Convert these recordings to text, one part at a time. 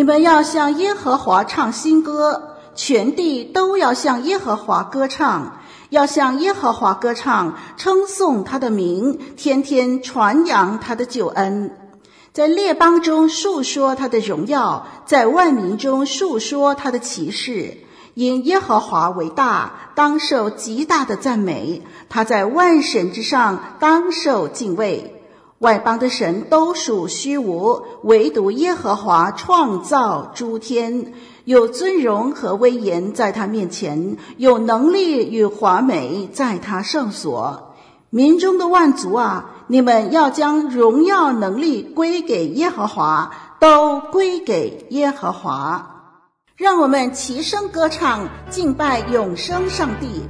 你们要向耶和华唱新歌，全地都要向耶和华歌唱，要向耶和华歌唱，称颂他的名，天天传扬他的救恩，在列邦中述说他的荣耀，在万民中述说他的奇事。因耶和华为大，当受极大的赞美；他在万神之上，当受敬畏。外邦的神都属虚无，唯独耶和华创造诸天，有尊荣和威严在他面前，有能力与华美在他圣所。民中的万族啊，你们要将荣耀能力归给耶和华，都归给耶和华。让我们齐声歌唱，敬拜永生上帝。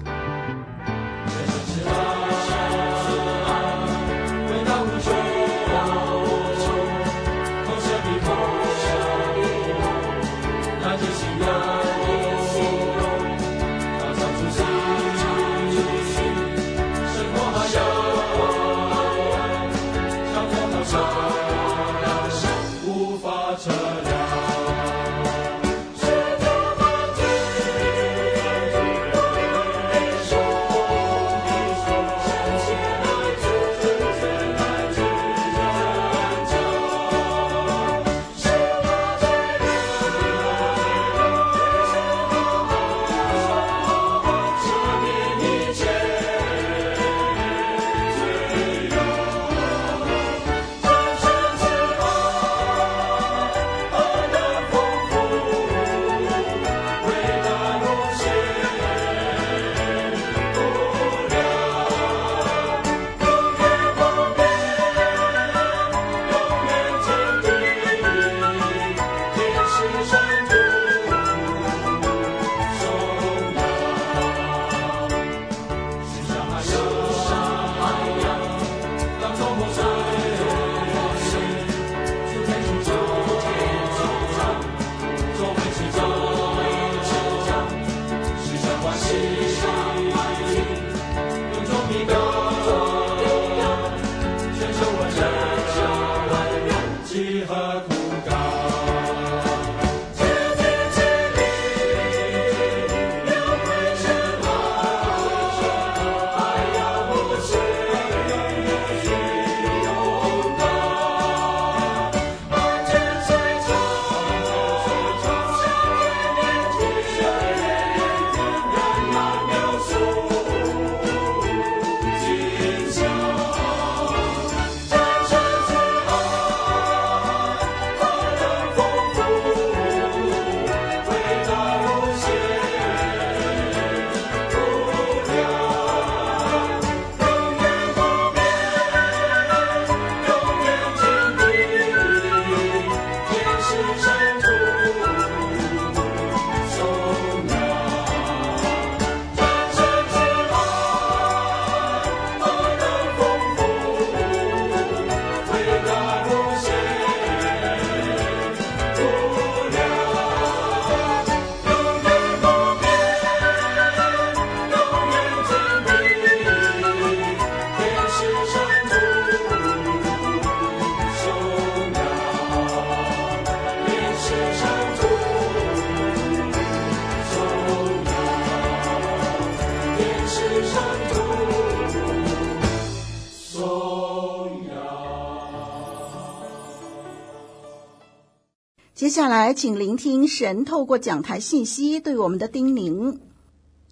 接下来，请聆听神透过讲台信息对我们的叮咛。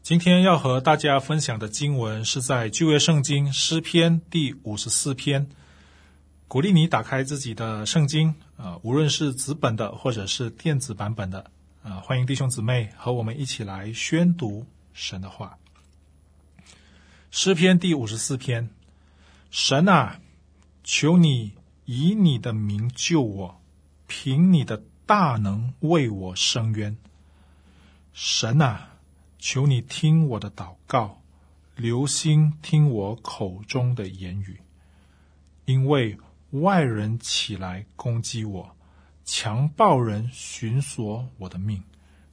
今天要和大家分享的经文是在旧约圣经诗篇第五十四篇。鼓励你打开自己的圣经，啊、无论是纸本的或者是电子版本的，啊、欢迎弟兄姊妹和我们一起来宣读神的话。诗篇第五十四篇，神啊，求你以你的名救我，凭你的大能为我伸冤。神啊，求你听我的祷告，留心听我口中的言语，因为外人起来攻击我，强暴人寻索我的命，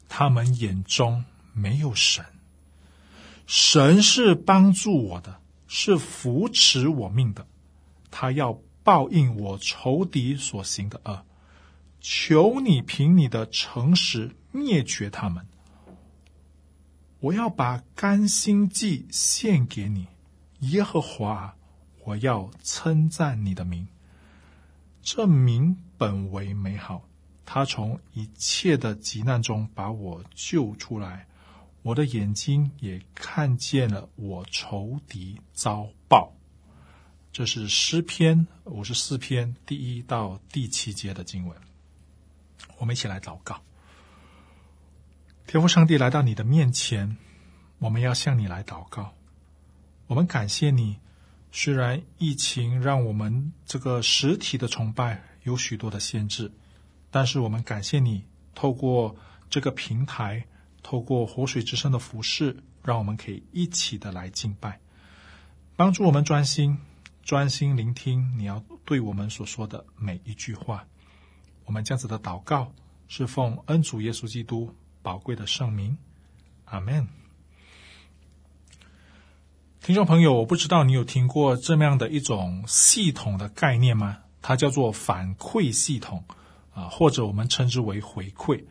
他们眼中没有神。神是帮助我的。是扶持我命的，他要报应我仇敌所行的恶。求你凭你的诚实灭绝他们。我要把甘心祭献给你，耶和华，我要称赞你的名。这名本为美好，他从一切的急难中把我救出来。我的眼睛也看见了我仇敌遭报。这是诗篇五十四篇第一到第七节的经文。我们一起来祷告。天父上帝来到你的面前，我们要向你来祷告。我们感谢你，虽然疫情让我们这个实体的崇拜有许多的限制，但是我们感谢你，透过这个平台。透过活水之声的服侍，让我们可以一起的来敬拜，帮助我们专心、专心聆听你要对我们所说的每一句话。我们这样子的祷告，是奉恩主耶稣基督宝贵的圣名，阿门。听众朋友，我不知道你有听过这么样的一种系统的概念吗？它叫做反馈系统啊，或者我们称之为回馈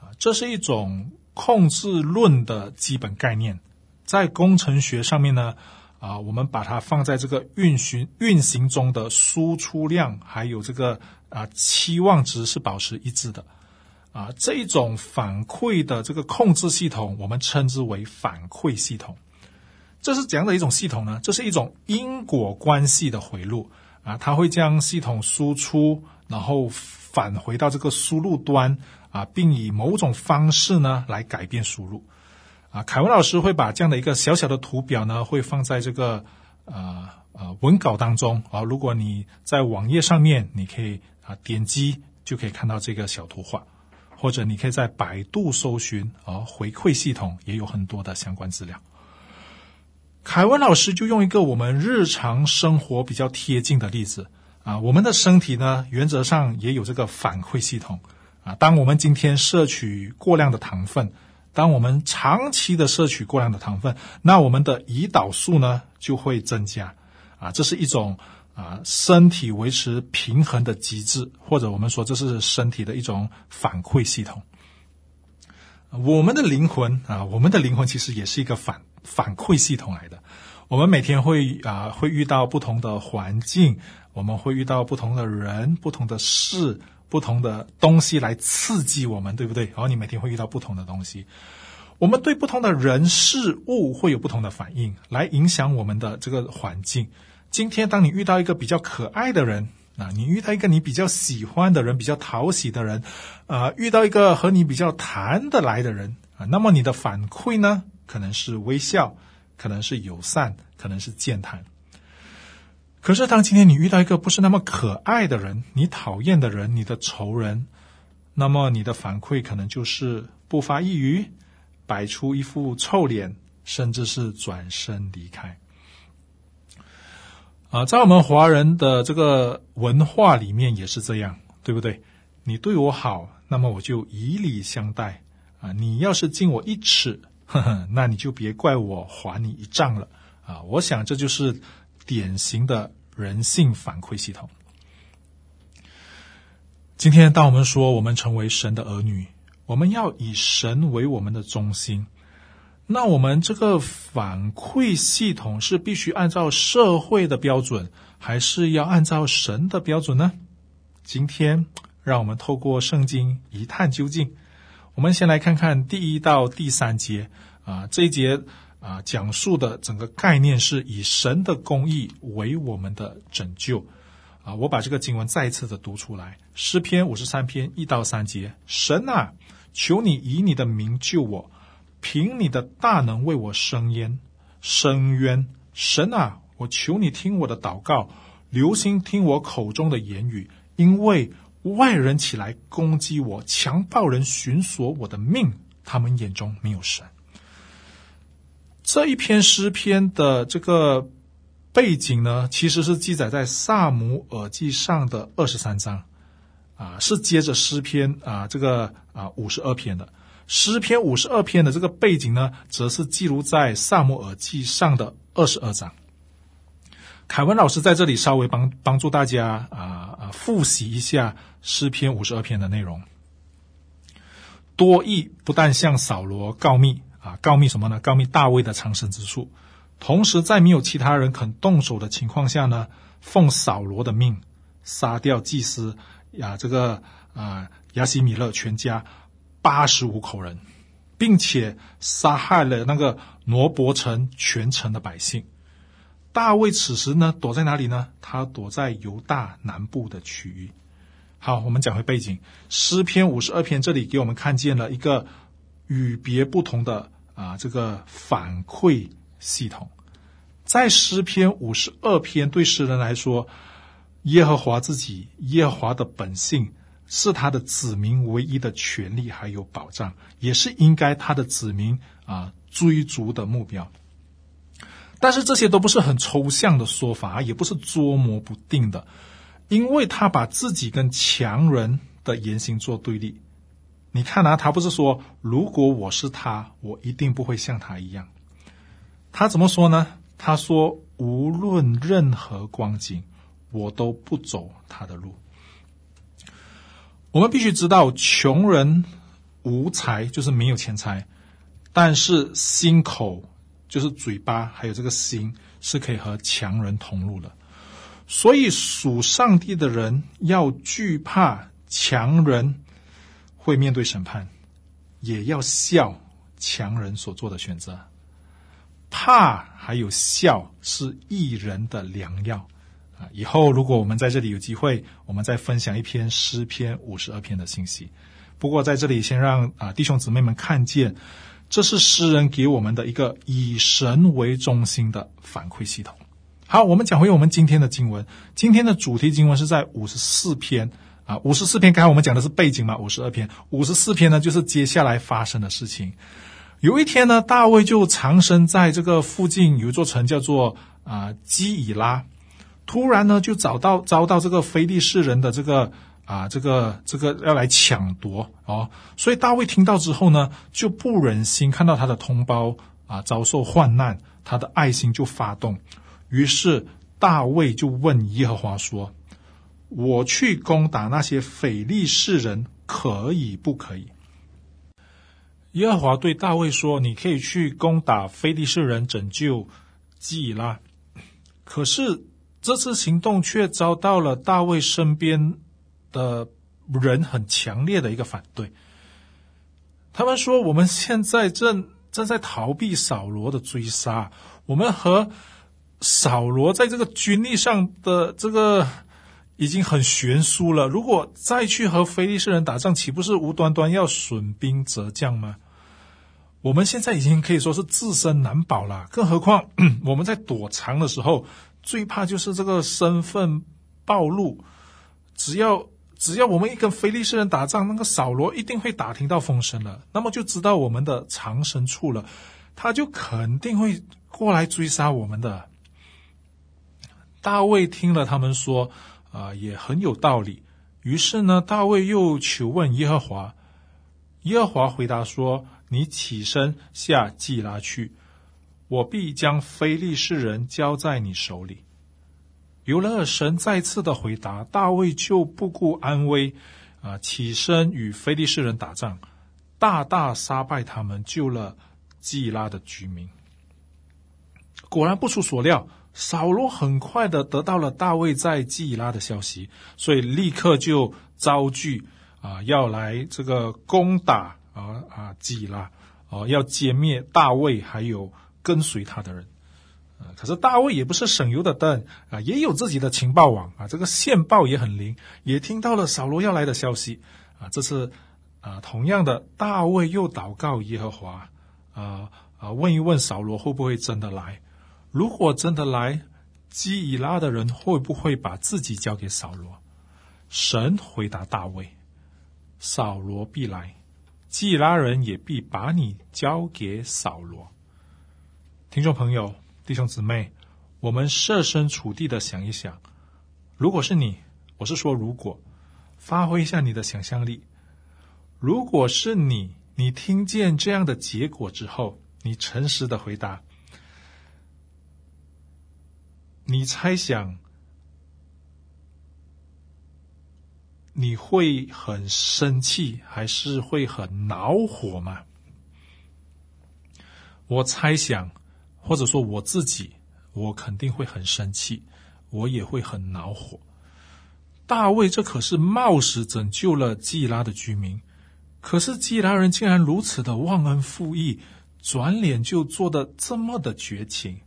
啊，这是一种。控制论的基本概念，在工程学上面呢，啊，我们把它放在这个运行运行中的输出量，还有这个啊期望值是保持一致的，啊，这种反馈的这个控制系统，我们称之为反馈系统。这是怎样的一种系统呢？这是一种因果关系的回路啊，它会将系统输出，然后返回到这个输入端。啊，并以某种方式呢来改变输入。啊，凯文老师会把这样的一个小小的图表呢，会放在这个呃呃文稿当中啊。如果你在网页上面，你可以啊点击就可以看到这个小图画，或者你可以在百度搜寻啊回馈系统，也有很多的相关资料。凯文老师就用一个我们日常生活比较贴近的例子啊，我们的身体呢，原则上也有这个反馈系统。啊，当我们今天摄取过量的糖分，当我们长期的摄取过量的糖分，那我们的胰岛素呢就会增加。啊，这是一种啊身体维持平衡的机制，或者我们说这是身体的一种反馈系统。我们的灵魂啊，我们的灵魂其实也是一个反反馈系统来的。我们每天会啊会遇到不同的环境，我们会遇到不同的人、不同的事。不同的东西来刺激我们，对不对？然后你每天会遇到不同的东西，我们对不同的人事物会有不同的反应，来影响我们的这个环境。今天，当你遇到一个比较可爱的人，啊，你遇到一个你比较喜欢的人，比较讨喜的人，啊，遇到一个和你比较谈得来的人，啊，那么你的反馈呢，可能是微笑，可能是友善，可能是健谈。可是，当今天你遇到一个不是那么可爱的人，你讨厌的人，你的仇人，那么你的反馈可能就是不发一语，摆出一副臭脸，甚至是转身离开。啊，在我们华人的这个文化里面也是这样，对不对？你对我好，那么我就以礼相待啊。你要是敬我一尺，呵呵，那你就别怪我还你一丈了啊。我想这就是。典型的人性反馈系统。今天，当我们说我们成为神的儿女，我们要以神为我们的中心，那我们这个反馈系统是必须按照社会的标准，还是要按照神的标准呢？今天，让我们透过圣经一探究竟。我们先来看看第一到第三节啊，这一节。啊，讲述的整个概念是以神的公义为我们的拯救。啊，我把这个经文再一次的读出来，诗篇五十三篇一到三节：神啊，求你以你的名救我，凭你的大能为我伸冤，伸冤。神啊，我求你听我的祷告，留心听我口中的言语，因为外人起来攻击我，强暴人寻索我的命，他们眼中没有神。这一篇诗篇的这个背景呢，其实是记载在撒母耳记上的二十三章，啊，是接着诗篇啊这个啊五十二篇的。诗篇五十二篇的这个背景呢，则是记录在撒母耳记上的二十二章。凯文老师在这里稍微帮帮助大家啊啊复习一下诗篇五十二篇的内容。多益不但向扫罗告密。啊，告密什么呢？告密大卫的藏身之处，同时在没有其他人肯动手的情况下呢，奉扫罗的命杀掉祭司呀，这个啊亚西米勒全家八十五口人，并且杀害了那个挪伯城全城的百姓。大卫此时呢，躲在哪里呢？他躲在犹大南部的区域。好，我们讲回背景，诗篇五十二篇这里给我们看见了一个与别不同的。啊，这个反馈系统，在诗篇五十二篇，对诗人来说，耶和华自己，耶和华的本性，是他的子民唯一的权利还有保障，也是应该他的子民啊追逐的目标。但是这些都不是很抽象的说法，也不是捉摸不定的，因为他把自己跟强人的言行做对立。你看啊，他不是说，如果我是他，我一定不会像他一样。他怎么说呢？他说，无论任何光景，我都不走他的路。我们必须知道，穷人无财就是没有钱财，但是心口就是嘴巴，还有这个心是可以和强人同路的。所以属上帝的人要惧怕强人。会面对审判，也要笑强人所做的选择。怕还有笑是一人的良药啊！以后如果我们在这里有机会，我们再分享一篇诗篇五十二篇的信息。不过在这里先让啊弟兄姊妹们看见，这是诗人给我们的一个以神为中心的反馈系统。好，我们讲回我们今天的经文，今天的主题经文是在五十四篇。啊，五十四篇刚才我们讲的是背景嘛，五十二篇，五十四篇呢就是接下来发生的事情。有一天呢，大卫就藏身在这个附近有一座城叫做啊基以拉，突然呢就找到遭到这个非利士人的这个啊这个这个要来抢夺哦，所以大卫听到之后呢就不忍心看到他的同胞啊遭受患难，他的爱心就发动，于是大卫就问耶和华说。我去攻打那些非利士人，可以不可以？耶和华对大卫说：“你可以去攻打非利士人，拯救基拉。”可是这次行动却遭到了大卫身边的人很强烈的一个反对。他们说：“我们现在正 正在逃避扫罗的追杀，我们和扫罗在这个军力上的这个。”已经很悬殊了。如果再去和非利士人打仗，岂不是无端端要损兵折将吗？我们现在已经可以说是自身难保了，更何况 我们在躲藏的时候，最怕就是这个身份暴露。只要只要我们一跟非利士人打仗，那个扫罗一定会打听到风声了，那么就知道我们的藏身处了，他就肯定会过来追杀我们的。大卫听了他们说。啊，也很有道理。于是呢，大卫又求问耶和华。耶和华回答说：“你起身下基拉去，我必将非利士人交在你手里。”有了神再次的回答，大卫就不顾安危，啊，起身与非利士人打仗，大大杀败他们，救了基拉的居民。果然不出所料。扫罗很快的得到了大卫在基拉的消息，所以立刻就招聚啊，要来这个攻打啊啊基拉，哦，要歼灭大卫还有跟随他的人。啊，可是大卫也不是省油的灯啊，也有自己的情报网啊，这个线报也很灵，也听到了扫罗要来的消息啊。这次啊，同样的，大卫又祷告耶和华啊啊，问一问扫罗会不会真的来。如果真的来，基以拉的人会不会把自己交给扫罗？神回答大卫：“扫罗必来，基以拉人也必把你交给扫罗。”听众朋友、弟兄姊妹，我们设身处地的想一想，如果是你，我是说如果，发挥一下你的想象力，如果是你，你听见这样的结果之后，你诚实的回答，你猜想你会很生气，还是会很恼火吗？我猜想，或者说我自己，我肯定会很生气，我也会很恼火。大卫这可是冒死拯救了基拉的居民，可是基拉人竟然如此的忘恩负义。转脸就做的这么的绝情。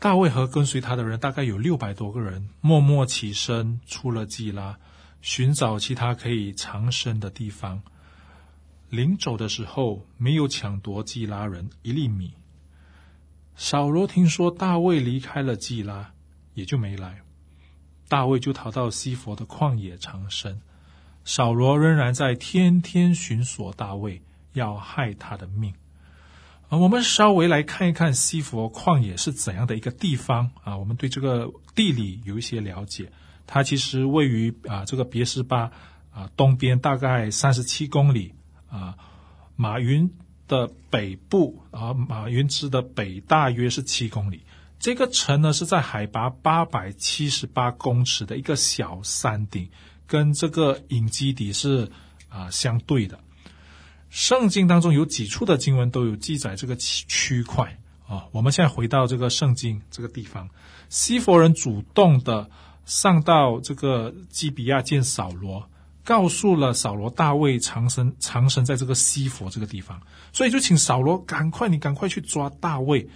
大卫和跟随他的人大概有六百多个人，默默起身出了基拉，寻找其他可以藏身的地方。临走的时候，没有抢夺基拉人一粒米。扫罗听说大卫离开了基拉，也就没来。大卫就逃到西弗的旷野藏身。扫罗仍然在天天寻索大卫。要害他的命啊！我们稍微来看一看西弗旷野是怎样的一个地方啊？我们对这个地理有一些了解。它其实位于啊这个别是巴啊东边大概三十七公里啊，马云的北部啊，马云之的北大约是七公里。这个城呢是在海拔八百七十八公尺的一个小山顶，跟这个隐基底是啊相对的。圣经当中有几处的经文都有记载这个区块啊。我们现在回到这个圣经这个地方，西弗人主动的上到这个基比亚见扫罗，告诉了扫罗大卫藏身藏身在这个西弗这个地方，所以就请扫罗赶快，你赶快去抓大卫。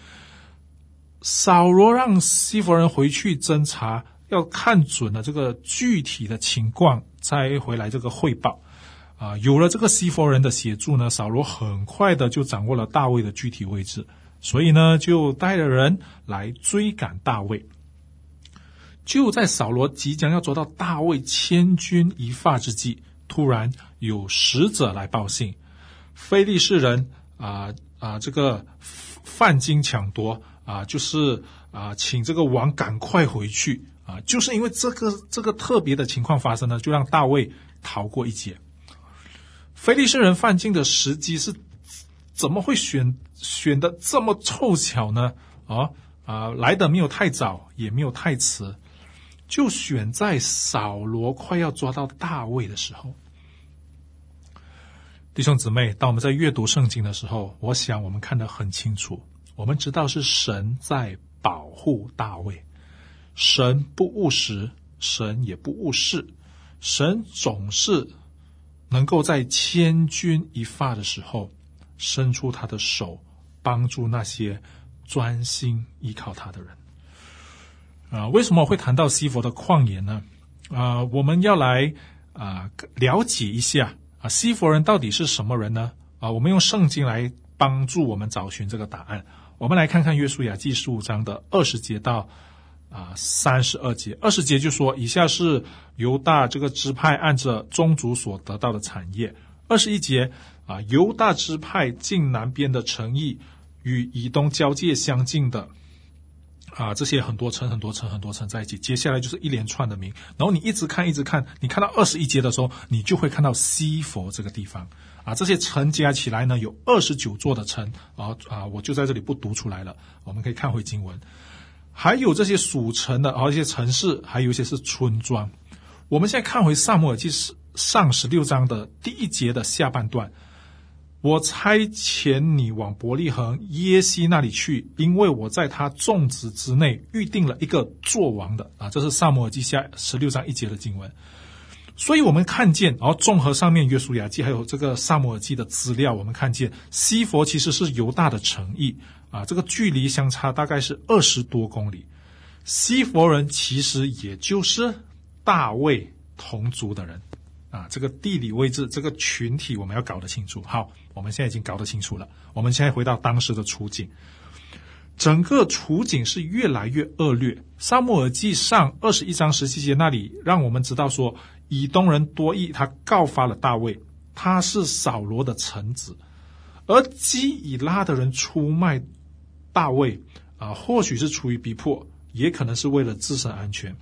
扫罗让西弗人回去侦查，要看准了这个具体的情况，再回来这个汇报。啊，有了这个西弗人的协助呢，扫罗很快的就掌握了大卫的具体位置，所以呢，就带着人来追赶大卫。就在扫罗即将要捉到大卫千钧一发之际，突然有使者来报信，非利士人啊啊，这个犯境抢夺啊，就是啊，请这个王赶快回去啊，就是因为这个这个特别的情况发生呢，就让大卫逃过一劫。非利士人犯境的时机是怎么会选选的这么凑巧呢？啊啊，来的没有太早，也没有太迟，就选在扫罗快要抓到大卫的时候。弟兄姊妹，当我们在阅读圣经的时候，我想我们看得很清楚，我们知道是神在保护大卫，神不误时，神也不误事，神总是。能够在千钧一发的时候伸出他的手，帮助那些专心依靠他的人。啊，为什么会谈到西弗的旷野呢？啊，我们要来啊了解一下啊，西弗人到底是什么人呢？啊，我们用圣经来帮助我们找寻这个答案。我们来看看约书亚记十五章的二十节到。啊，三十二节，二十节就说，以下是犹大这个支派按着宗族所得到的产业。二十一节啊，犹大支派近南边的城邑与以东交界相近的啊，这些很多城、很多城、很多城在一起。接下来就是一连串的名，然后你一直看，一直看，你看到二十一节的时候，你就会看到西佛这个地方啊，这些城加起来呢有二十九座的城啊啊，我就在这里不读出来了，我们可以看回经文。还有这些属城的，然后一些城市，还有一些是村庄。我们现在看回撒母耳记上十六章的第一节的下半段，我差遣你往伯利恒耶西那里去，因为我在他众子之内预定了一个作王的啊，这是撒摩尔记下十六章一节的经文。所以，我们看见，然后综合上面约书亚记还有这个撒摩尔记的资料，我们看见西弗其实是犹大的城邑。啊，这个距离相差大概是二十多公里。西弗人其实也就是大卫同族的人啊。这个地理位置，这个群体，我们要搞得清楚。好，我们现在已经搞得清楚了。我们现在回到当时的处境，整个处境是越来越恶劣。撒母耳记上二十一章十七节那里，让我们知道说，以东人多益他告发了大卫，他是扫罗的臣子，而基以拉的人出卖大卫啊，或许是出于逼迫，也可能是为了自身安全。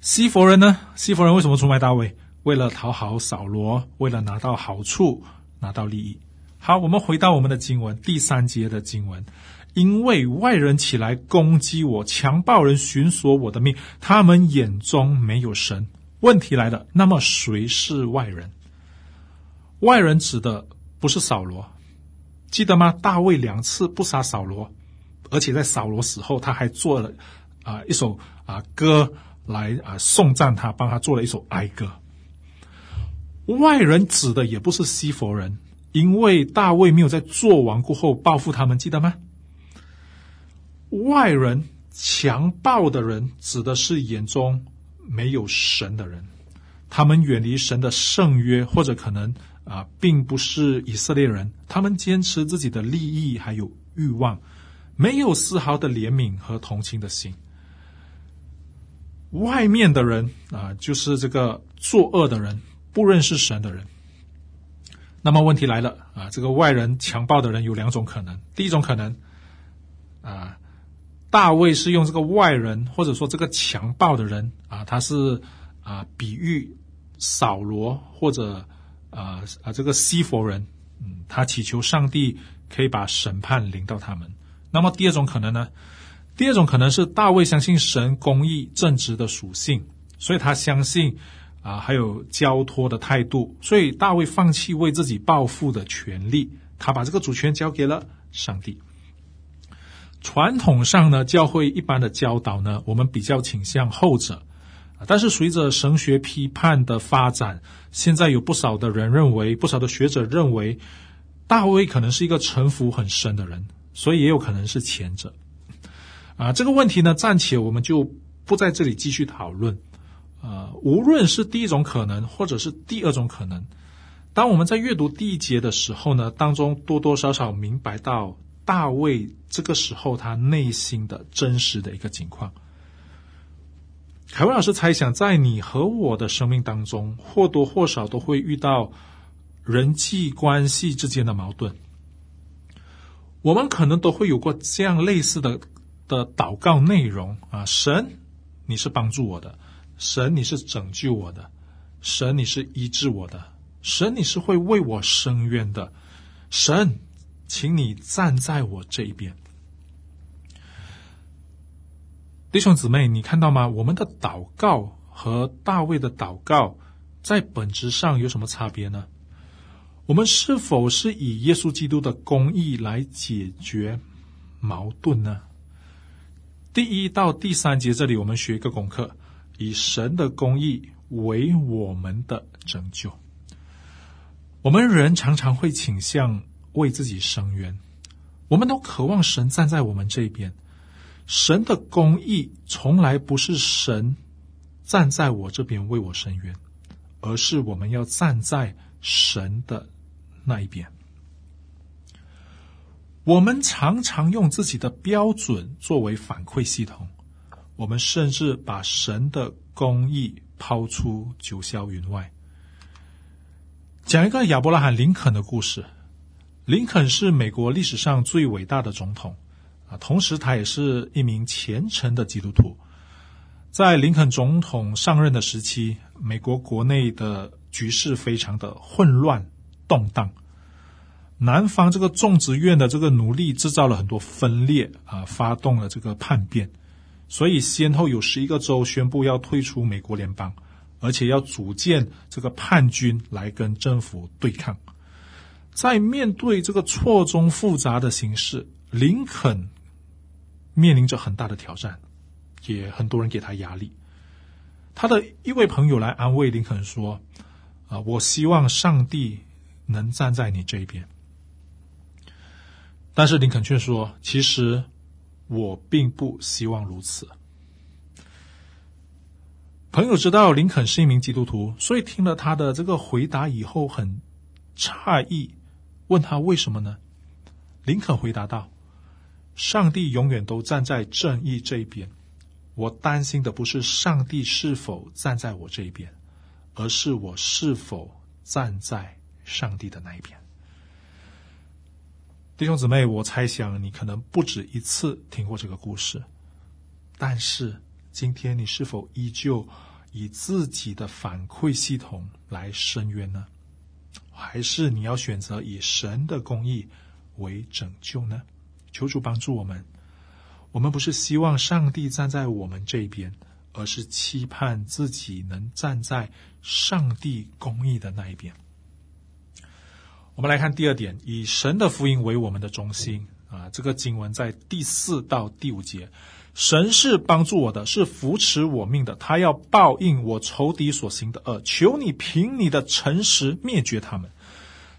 西弗人呢？西弗人为什么出卖大卫？为了讨好扫罗，为了拿到好处，拿到利益。好，我们回到我们的经文第三节的经文。因为外人起来攻击我，强暴人寻索我的命，他们眼中没有神。问题来了，那么谁是外人？外人指的不是扫罗，记得吗？大卫两次不杀扫罗，而且在扫罗死后，他还做了啊、一首啊、歌。来啊，颂赞他，帮他做了一首哀歌。外人指的也不是西弗人，因为大卫没有在做王过后报复他们，记得吗？外人强暴的人指的是眼中没有神的人，他们远离神的圣约，或者可能啊，并不是以色列人，他们坚持自己的利益还有欲望，没有丝毫的怜悯和同情的心。外面的人啊，就是这个作恶的人，不认识神的人。那么问题来了啊，这个外人强暴的人有两种可能。第一种可能啊，大卫是用这个外人，或者说这个强暴的人啊，他是啊比喻扫罗或者啊啊这个西弗人，嗯，他祈求上帝可以把审判临到他们。那么第二种可能呢？第二种可能是大卫相信神公义正直的属性，所以他相信啊，还有交托的态度，所以大卫放弃为自己报复的权利，他把这个主权交给了上帝。传统上呢，教会一般的教导呢，我们比较倾向后者，但是随着神学批判的发展，现在有不少的人认为，不少的学者认为，大卫可能是一个城府很深的人，所以也有可能是前者。啊，这个问题呢，暂且我们就不在这里继续讨论。呃，无论是第一种可能，或者是第二种可能，当我们在阅读第一节的时候呢，当中多多少少明白到大卫这个时候他内心的真实的一个情况。凯文老师猜想，在你和我的生命当中，或多或少都会遇到人际关系之间的矛盾，我们可能都会有过这样类似的。的祷告内容啊，神，你是帮助我的，神，你是拯救我的，神，你是医治我的，神，你是会为我伸冤的，神，请你站在我这一边。弟兄姊妹，你看到吗？我们的祷告和大卫的祷告在本质上有什么差别呢？我们是否是以耶稣基督的公义来解决矛盾呢？第一到第三节，这里我们学一个功课：以神的公义为我们的拯救。我们人常常会倾向为自己伸冤，我们都渴望神站在我们这边。神的公义从来不是神站在我这边为我伸冤，而是我们要站在神的那一边。我们常常用自己的标准作为反馈系统，我们甚至把神的公义抛出九霄云外。讲一个亚伯拉罕·林肯的故事。林肯是美国历史上最伟大的总统啊，同时他也是一名虔诚的基督徒。在林肯总统上任的时期，美国国内的局势非常的混乱动荡。南方这个种植园的这个奴隶制造了很多分裂啊，发动了这个叛变，所以先后有十一个州宣布要退出美国联邦，而且要组建这个叛军来跟政府对抗。在面对这个错综复杂的形势，林肯面临着很大的挑战，也很多人给他压力。他的一位朋友来安慰林肯说：“啊，我希望上帝能站在你这边。”但是林肯却说：“其实我并不希望如此。”朋友知道林肯是一名基督徒，所以听了他的这个回答以后很诧异，问他为什么呢？林肯回答道：“上帝永远都站在正义这一边。我担心的不是上帝是否站在我这一边，而是我是否站在上帝的那一边。弟兄姊妹，我猜想你可能不止一次听过这个故事，但是今天你是否依旧以自己的反馈系统来申冤呢？还是你要选择以神的公义为拯救呢？求主帮助我们。我们不是希望上帝站在我们这边，而是期盼自己能站在上帝公义的那一边。我们来看第二点，以神的福音为我们的中心啊。这个经文在第四到第五节，神是帮助我的，是扶持我命的，他要报应我仇敌所行的恶。求你凭你的诚实灭绝他们。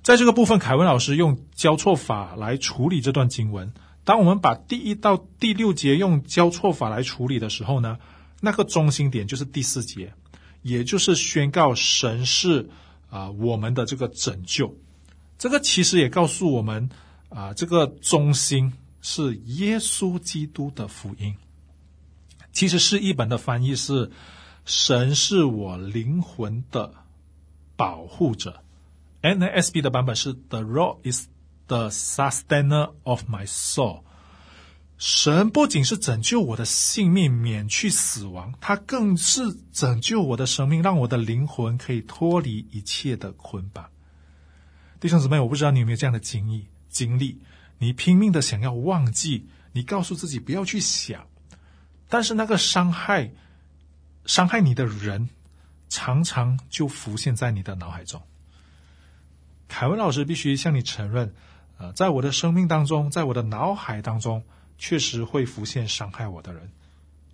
在这个部分，凯文老师用交错法来处理这段经文。当我们把第一到第六节用交错法来处理的时候呢，那个中心点就是第四节，也就是宣告神是啊、我们的这个拯救。这个其实也告诉我们啊、这个中心是耶稣基督的福音。其实是一本的翻译是“神是我灵魂的保护者”。NASB 的版本是 “The Rock is”。The sustainer of my soul，神不仅是拯救我的性命，免去死亡，他更是拯救我的生命，让我的灵魂可以脱离一切的捆绑。弟兄姊妹，我不知道你有没有这样的经历？经历，你拼命的想要忘记，你告诉自己不要去想，但是那个伤害、伤害你的人，常常就浮现在你的脑海中。凯文老师必须向你承认。呃，在我的生命当中，在我的脑海当中，确实会浮现伤害我的人，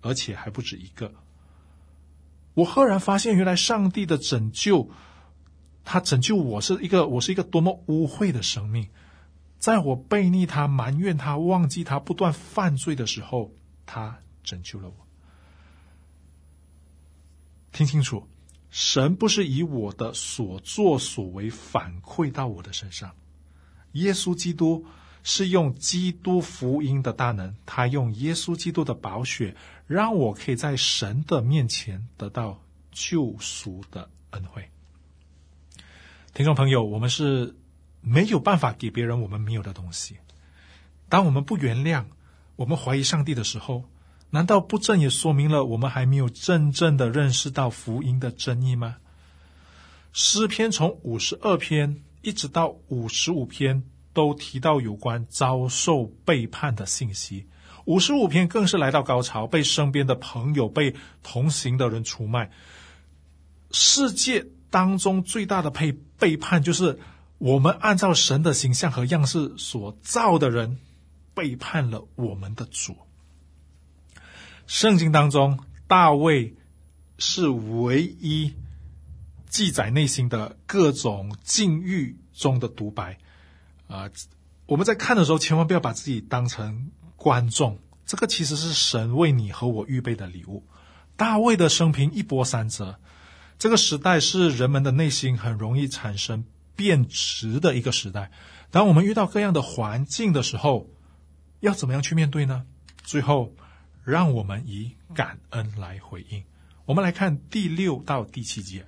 而且还不止一个。我赫然发现，原来上帝的拯救，他拯救我是一个，我是一个多么污秽的生命。在我背逆他、埋怨他、忘记他、不断犯罪的时候，他拯救了我。听清楚，神不是以我的所作所为反馈到我的身上。耶稣基督是用基督福音的大能，他用耶稣基督的宝血，让我可以在神的面前得到救赎的恩惠。听众朋友，我们是没有办法给别人我们没有的东西。当我们不原谅、我们怀疑上帝的时候，难道不正也说明了我们还没有真正的认识到福音的真意吗？诗篇从五十二篇。一直到五十五篇都提到有关遭受背叛的信息，五十五篇更是来到高潮，被身边的朋友、被同行的人出卖。世界当中最大的背背叛，就是我们按照神的形象和样式所造的人背叛了我们的主。圣经当中，大卫是唯一。记载内心的各种境遇中的独白，啊、我们在看的时候，千万不要把自己当成观众。这个其实是神为你和我预备的礼物。大卫的生平一波三折，这个时代是人们的内心很容易产生变质的一个时代。当我们遇到各样的环境的时候，要怎么样去面对呢？最后，让我们以感恩来回应。我们来看第六到第七节。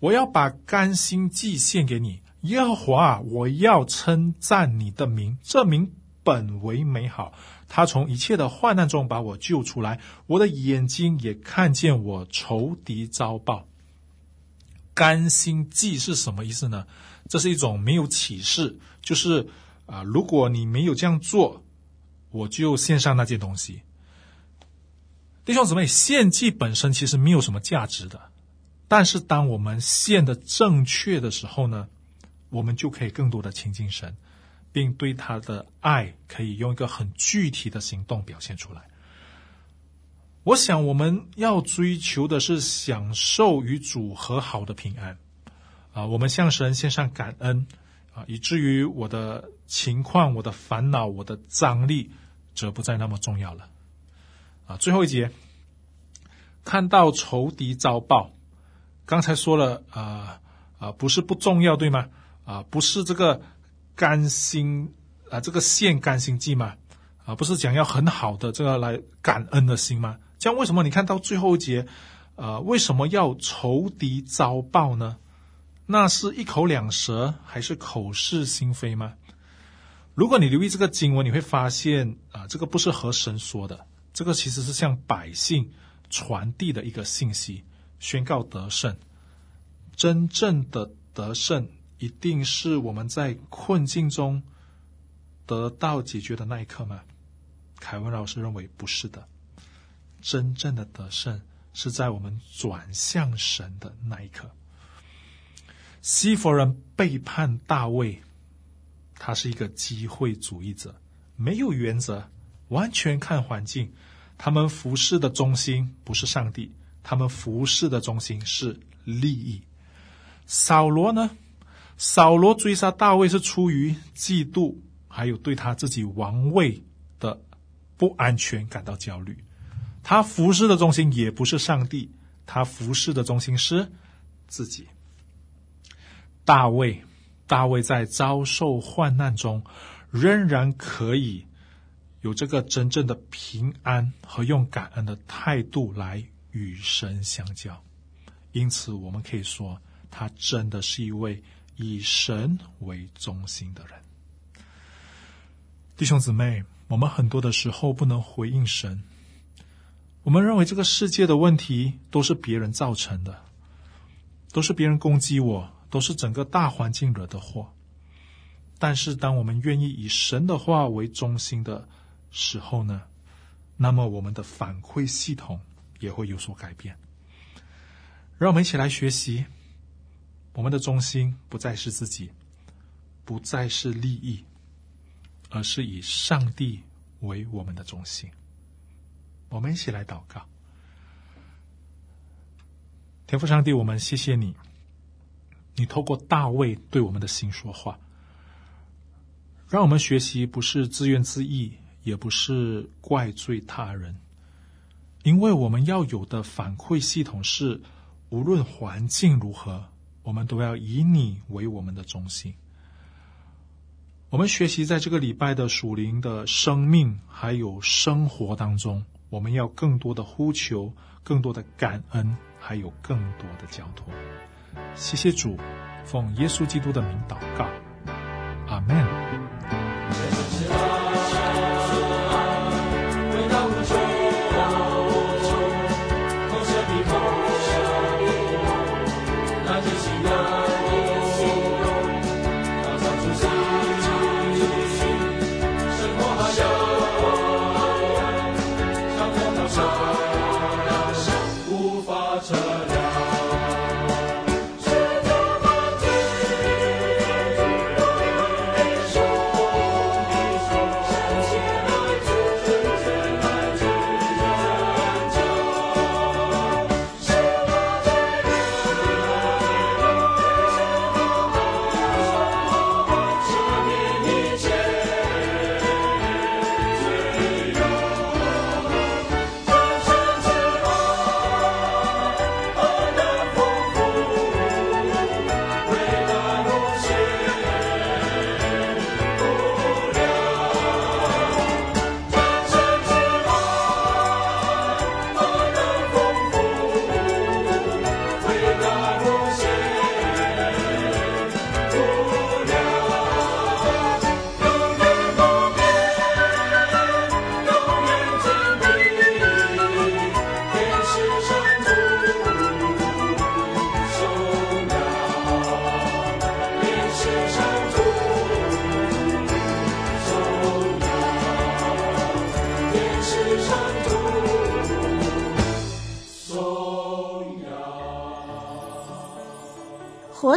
我要把甘心祭献给你，耶和华，我要称赞你的名，这名本为美好。他从一切的患难中把我救出来，我的眼睛也看见我仇敌遭报。甘心祭是什么意思呢？这是一种没有启示，就是啊、如果你没有这样做，我就献上那件东西。弟兄姊妹，献祭本身其实没有什么价值的。但是，当我们献的正确的时候呢，我们就可以更多的亲近神，并对他的爱可以用一个很具体的行动表现出来。我想，我们要追求的是享受与主和好的平安啊！我们向神献上感恩啊，以至于我的情况、我的烦恼、我的张力，则不再那么重要了啊！最后一节，看到仇敌遭报。刚才说了啊啊、不是不重要，对吗？啊、不是这个甘心啊、这个献甘心祭吗？啊，不是讲要很好的这个来感恩的心吗？这样为什么你看到最后一节，呃，为什么要仇敌遭报呢？那是一口两舌，还是口是心非吗？如果你留意这个经文，你会发现啊，这个不是和神说的，这个其实是向百姓传递的一个信息，宣告得胜。真正的得胜，一定是我们在困境中得到解决的那一刻吗？凯文老师认为不是的。真正的得胜是在我们转向神的那一刻。西弗人背叛大卫，他是一个机会主义者，没有原则，完全看环境。他们服侍的中心不是上帝，他们服侍的中心是利益。扫罗呢？扫罗追杀大卫是出于嫉妒，还有对他自己王位的不安全感到焦虑。他服侍的中心也不是上帝，他服侍的中心是自己。大卫，大卫在遭受患难中，仍然可以有这个真正的平安和用感恩的态度来与神相交。因此，我们可以说，他真的是一位以神为中心的人。弟兄姊妹，我们很多的时候不能回应神。我们认为这个世界的问题都是别人造成的，都是别人攻击我，都是整个大环境惹的祸。但是，当我们愿意以神的话为中心的时候呢，那么我们的反馈系统也会有所改变。让我们一起来学习，我们的中心不再是自己，不再是利益，而是以上帝为我们的中心。我们一起来祷告，天父上帝，我们谢谢你，你透过大卫对我们的心说话，让我们学习不是自怨自艾，也不是怪罪他人，因为我们要有的反馈系统是，无论环境如何，我们都要以你为我们的中心。我们学习在这个礼拜的属灵的生命还有生活当中。我们要更多的呼求，更多的感恩，还有更多的交托。谢谢主，奉耶稣基督的名祷告，阿门。